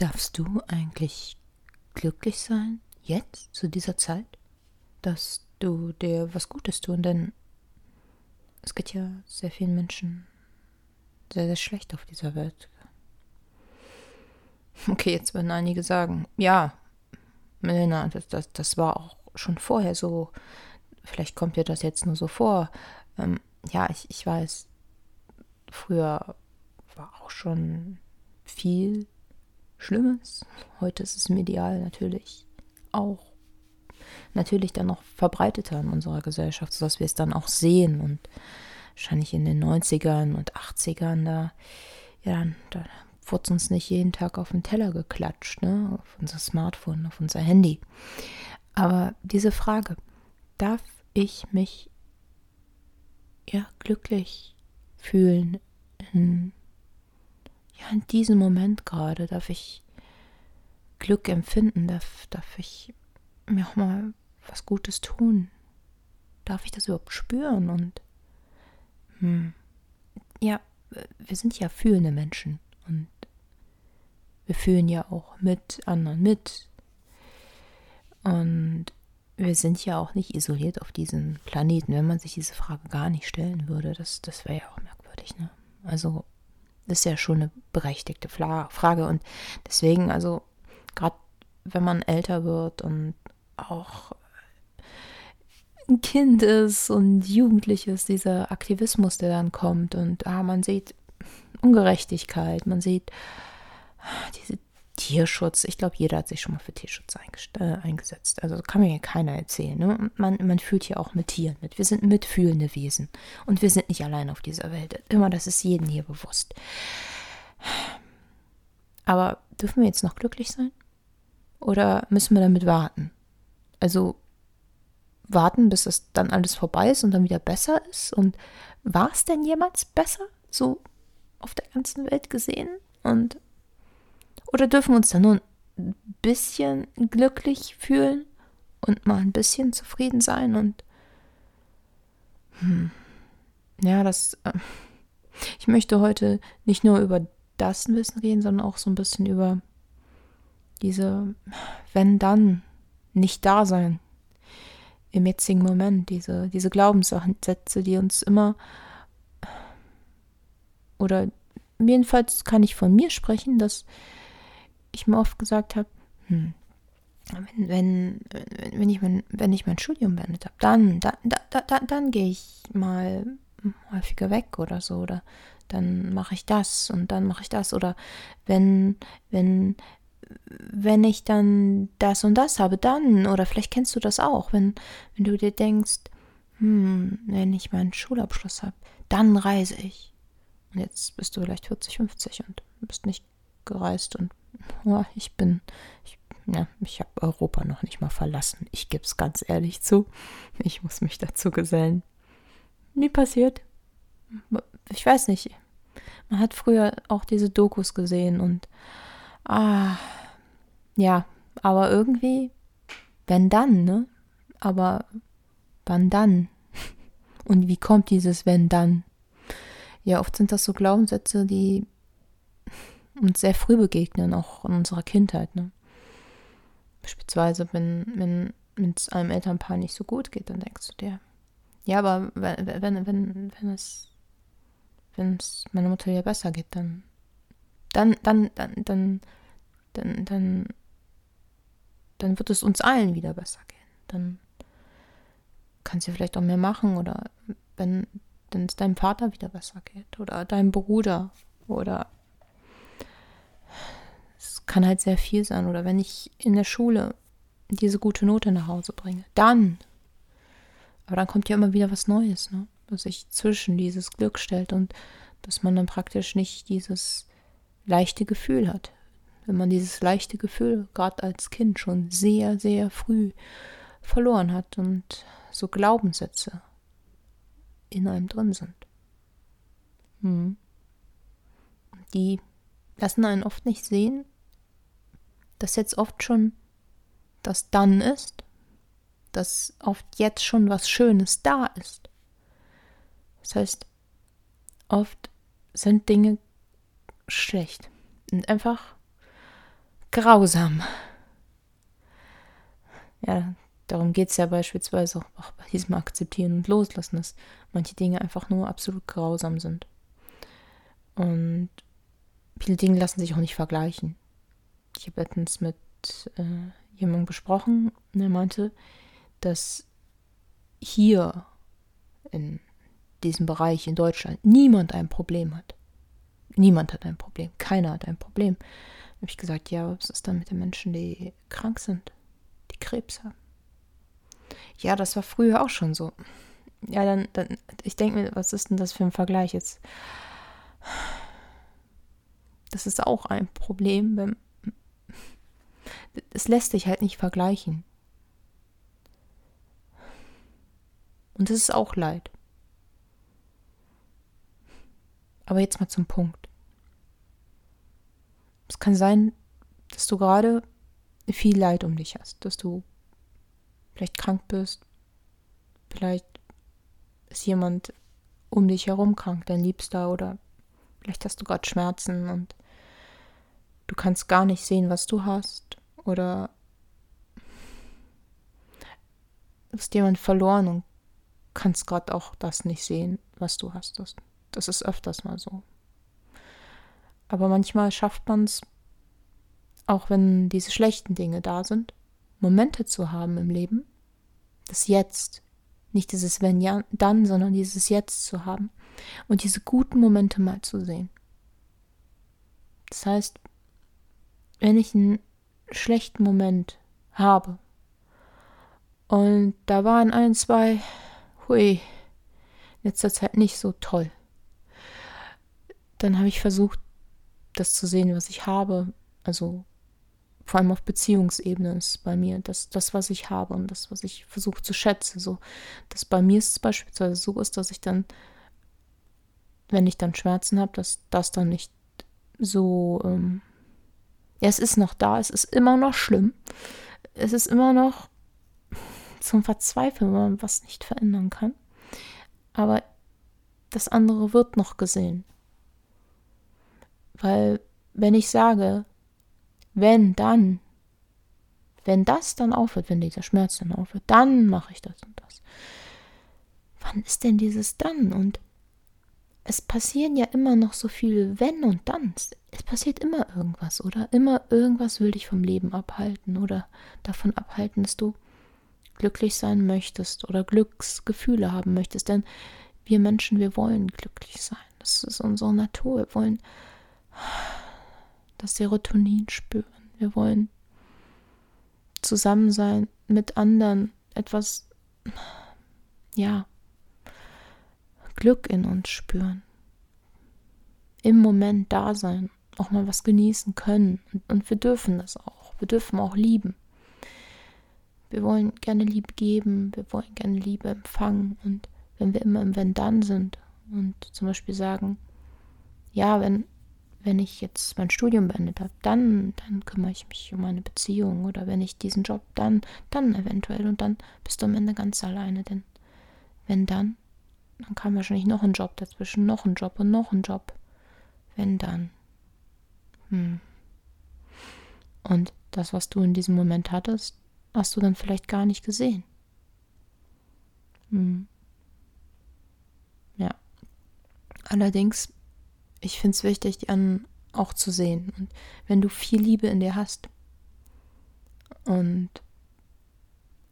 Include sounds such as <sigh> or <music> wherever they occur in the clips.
Darfst du eigentlich glücklich sein, jetzt, zu dieser Zeit, dass du dir was Gutes tun? Denn es geht ja sehr vielen Menschen sehr, sehr schlecht auf dieser Welt. Okay, jetzt werden einige sagen, ja, Melina, das, das, das war auch schon vorher so. Vielleicht kommt dir das jetzt nur so vor. Ähm, ja, ich, ich weiß, früher war auch schon viel Schlimmes. Heute ist es medial natürlich auch natürlich dann noch verbreiteter in unserer Gesellschaft, sodass wir es dann auch sehen und wahrscheinlich in den 90ern und 80ern da, ja, da wurde uns nicht jeden Tag auf den Teller geklatscht, ne, auf unser Smartphone, auf unser Handy. Aber diese Frage, darf ich mich ja glücklich fühlen in, ja, in diesem Moment gerade? Darf ich Glück empfinden? Darf, darf ich mir auch mal was Gutes tun? Darf ich das überhaupt spüren? Und hm, ja, wir sind ja fühlende Menschen und wir fühlen ja auch mit anderen mit. Und wir sind ja auch nicht isoliert auf diesem Planeten, wenn man sich diese Frage gar nicht stellen würde. Das, das wäre ja auch merkwürdig, ne? Also, das ist ja schon eine berechtigte Frage. Und deswegen, also, gerade wenn man älter wird und auch ein Kind ist und jugendlich ist, dieser Aktivismus, der dann kommt und ah, man sieht Ungerechtigkeit, man sieht ah, diese Tierschutz. Ich glaube, jeder hat sich schon mal für Tierschutz äh, eingesetzt. Also kann mir keiner erzählen. Ne? Man, man fühlt ja auch mit Tieren mit. Wir sind mitfühlende Wesen und wir sind nicht allein auf dieser Welt. Immer, das ist jedem hier bewusst. Aber dürfen wir jetzt noch glücklich sein? Oder müssen wir damit warten? Also warten, bis es dann alles vorbei ist und dann wieder besser ist? Und war es denn jemals besser? So auf der ganzen Welt gesehen? Und oder dürfen wir uns dann nur ein bisschen glücklich fühlen und mal ein bisschen zufrieden sein und hm, ja, das äh, ich möchte heute nicht nur über das Wissen reden, sondern auch so ein bisschen über diese wenn dann nicht da sein im jetzigen Moment, diese, diese Glaubenssätze, die uns immer oder jedenfalls kann ich von mir sprechen, dass ich mir oft gesagt habe, hm, wenn, wenn, wenn, ich mein, wenn ich mein Studium beendet habe, dann, dann, dann, dann, dann gehe ich mal häufiger weg oder so, oder dann mache ich das und dann mache ich das, oder wenn, wenn, wenn ich dann das und das habe, dann, oder vielleicht kennst du das auch, wenn, wenn du dir denkst, hm, wenn ich meinen Schulabschluss habe, dann reise ich. Und jetzt bist du vielleicht 40, 50 und bist nicht gereist und oh, ich bin, ich, ja, ich habe Europa noch nicht mal verlassen. Ich gebe es ganz ehrlich zu. Ich muss mich dazu gesellen. Nie passiert. Ich weiß nicht. Man hat früher auch diese Dokus gesehen und ah, ja, aber irgendwie, wenn dann, ne? Aber wann dann? Und wie kommt dieses wenn dann? Ja, oft sind das so Glaubenssätze, die uns sehr früh begegnen, auch in unserer Kindheit. Ne? Beispielsweise, wenn, wenn wenn es einem Elternpaar nicht so gut geht, dann denkst du dir, ja, aber wenn, wenn, wenn, es wenn es meiner Mutter ja besser geht, dann dann, dann, dann, dann, dann, dann dann wird es uns allen wieder besser gehen. Dann kannst du vielleicht auch mehr machen oder wenn es deinem Vater wieder besser geht oder deinem Bruder oder kann halt sehr viel sein oder wenn ich in der Schule diese gute Note nach Hause bringe, dann aber dann kommt ja immer wieder was Neues, ne? dass sich zwischen dieses Glück stellt und dass man dann praktisch nicht dieses leichte Gefühl hat wenn man dieses leichte Gefühl gerade als Kind schon sehr, sehr früh verloren hat und so Glaubenssätze in einem drin sind. Hm. Die lassen einen oft nicht sehen, dass jetzt oft schon das dann ist, dass oft jetzt schon was Schönes da ist. Das heißt, oft sind Dinge schlecht und einfach grausam. Ja, darum geht es ja beispielsweise auch, bei diesem Akzeptieren und Loslassen, dass manche Dinge einfach nur absolut grausam sind. Und viele Dinge lassen sich auch nicht vergleichen. Ich habe letztens mit äh, jemandem besprochen und er meinte, dass hier in diesem Bereich in Deutschland niemand ein Problem hat. Niemand hat ein Problem. Keiner hat ein Problem. Da habe ich gesagt, ja, was ist dann mit den Menschen, die krank sind, die Krebs haben? Ja, das war früher auch schon so. Ja, dann, dann ich denke mir, was ist denn das für ein Vergleich jetzt? Das ist auch ein Problem, wenn es lässt sich halt nicht vergleichen. Und es ist auch Leid. Aber jetzt mal zum Punkt. Es kann sein, dass du gerade viel Leid um dich hast, dass du vielleicht krank bist, vielleicht ist jemand um dich herum krank, dein Liebster oder vielleicht hast du gerade Schmerzen und du kannst gar nicht sehen, was du hast oder ist jemand verloren und kannst gerade auch das nicht sehen, was du hast. Das, das ist öfters mal so. Aber manchmal schafft man es, auch wenn diese schlechten Dinge da sind, Momente zu haben im Leben, das Jetzt, nicht dieses Wenn ja, dann, sondern dieses Jetzt zu haben und diese guten Momente mal zu sehen. Das heißt, wenn ich einen schlechten Moment habe. Und da waren ein, zwei, hui, in letzter Zeit nicht so toll, dann habe ich versucht, das zu sehen, was ich habe, also vor allem auf Beziehungsebene ist bei mir das, das, was ich habe und das, was ich versuche zu schätzen. So, dass bei mir es beispielsweise so ist, dass ich dann, wenn ich dann Schmerzen habe, dass das dann nicht so, ähm, es ist noch da, es ist immer noch schlimm. Es ist immer noch zum Verzweifeln, wenn man was nicht verändern kann. Aber das andere wird noch gesehen. Weil, wenn ich sage, wenn dann, wenn das dann aufhört, wenn dieser Schmerz dann aufhört, dann mache ich das und das. Wann ist denn dieses dann? Und es passieren ja immer noch so viele Wenn und Danns. Es passiert immer irgendwas, oder? Immer irgendwas will dich vom Leben abhalten oder davon abhalten, dass du glücklich sein möchtest oder Glücksgefühle haben möchtest. Denn wir Menschen, wir wollen glücklich sein. Das ist unsere Natur. Wir wollen das Serotonin spüren. Wir wollen zusammen sein mit anderen, etwas, ja, Glück in uns spüren. Im Moment da sein, auch mal was genießen können. Und, und wir dürfen das auch. Wir dürfen auch lieben. Wir wollen gerne Liebe geben, wir wollen gerne Liebe empfangen. Und wenn wir immer im Wenn-Dann sind und zum Beispiel sagen, ja, wenn wenn ich jetzt mein Studium beendet habe, dann, dann kümmere ich mich um meine Beziehung oder wenn ich diesen Job, dann, dann eventuell und dann bist du am Ende ganz alleine, denn wenn dann, dann kam wahrscheinlich noch ein Job dazwischen, noch ein Job und noch ein Job. Wenn dann. Hm. Und das, was du in diesem Moment hattest, hast du dann vielleicht gar nicht gesehen. Hm. Ja. Allerdings ich finde es wichtig, die anderen auch zu sehen. Und wenn du viel Liebe in dir hast und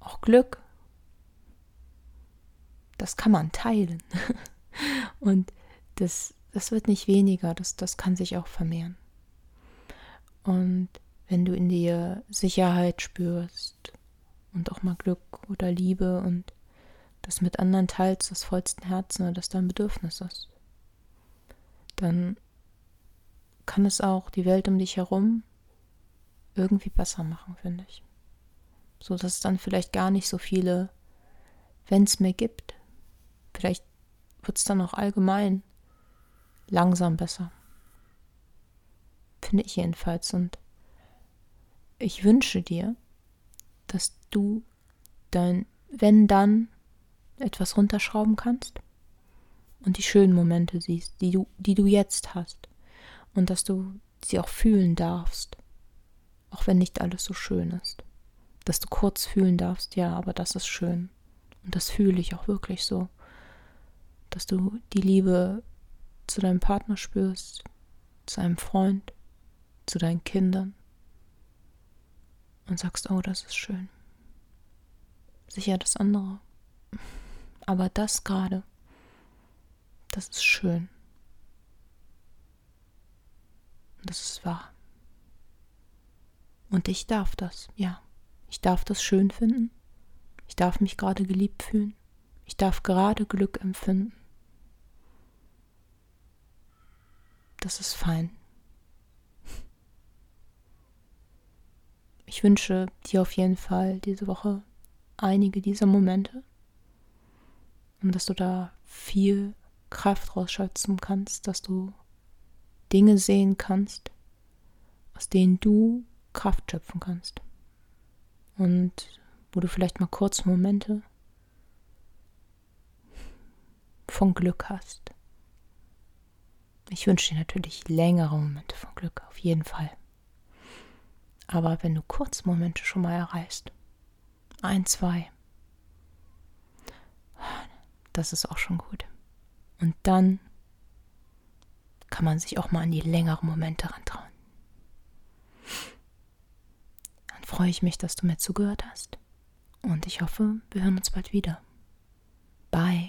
auch Glück, das kann man teilen. <laughs> und das, das wird nicht weniger, das, das kann sich auch vermehren. Und wenn du in dir Sicherheit spürst und auch mal Glück oder Liebe und das mit anderen teilst, das vollsten Herzen oder das dein Bedürfnis ist, dann kann es auch die Welt um dich herum irgendwie besser machen, finde ich. So dass es dann vielleicht gar nicht so viele wenn es mehr gibt. Vielleicht wird es dann auch allgemein langsam besser. Finde ich jedenfalls. Und ich wünsche dir, dass du dein wenn dann etwas runterschrauben kannst und die schönen Momente siehst, die du, die du jetzt hast. Und dass du sie auch fühlen darfst. Auch auch wenn nicht alles so schön ist. Dass du kurz fühlen darfst, ja, aber das ist schön. Und das fühle ich auch wirklich so. Dass du die Liebe zu deinem Partner spürst, zu einem Freund, zu deinen Kindern und sagst, oh, das ist schön. Sicher das andere. Aber das gerade, das ist schön. Das ist wahr. Und ich darf das, ja. Ich darf das schön finden. Ich darf mich gerade geliebt fühlen. Ich darf gerade Glück empfinden. Das ist fein. Ich wünsche dir auf jeden Fall diese Woche einige dieser Momente und dass du da viel Kraft rausschöpfen kannst, dass du Dinge sehen kannst, aus denen du Kraft schöpfen kannst. Und wo du vielleicht mal kurz Momente von Glück hast. Ich wünsche dir natürlich längere Momente von Glück, auf jeden Fall. Aber wenn du kurz Momente schon mal erreichst, ein, zwei, das ist auch schon gut. Und dann kann man sich auch mal an die längeren Momente rantrauen. Dann freue ich mich, dass du mir zugehört hast. Und ich hoffe, wir hören uns bald wieder. Bye.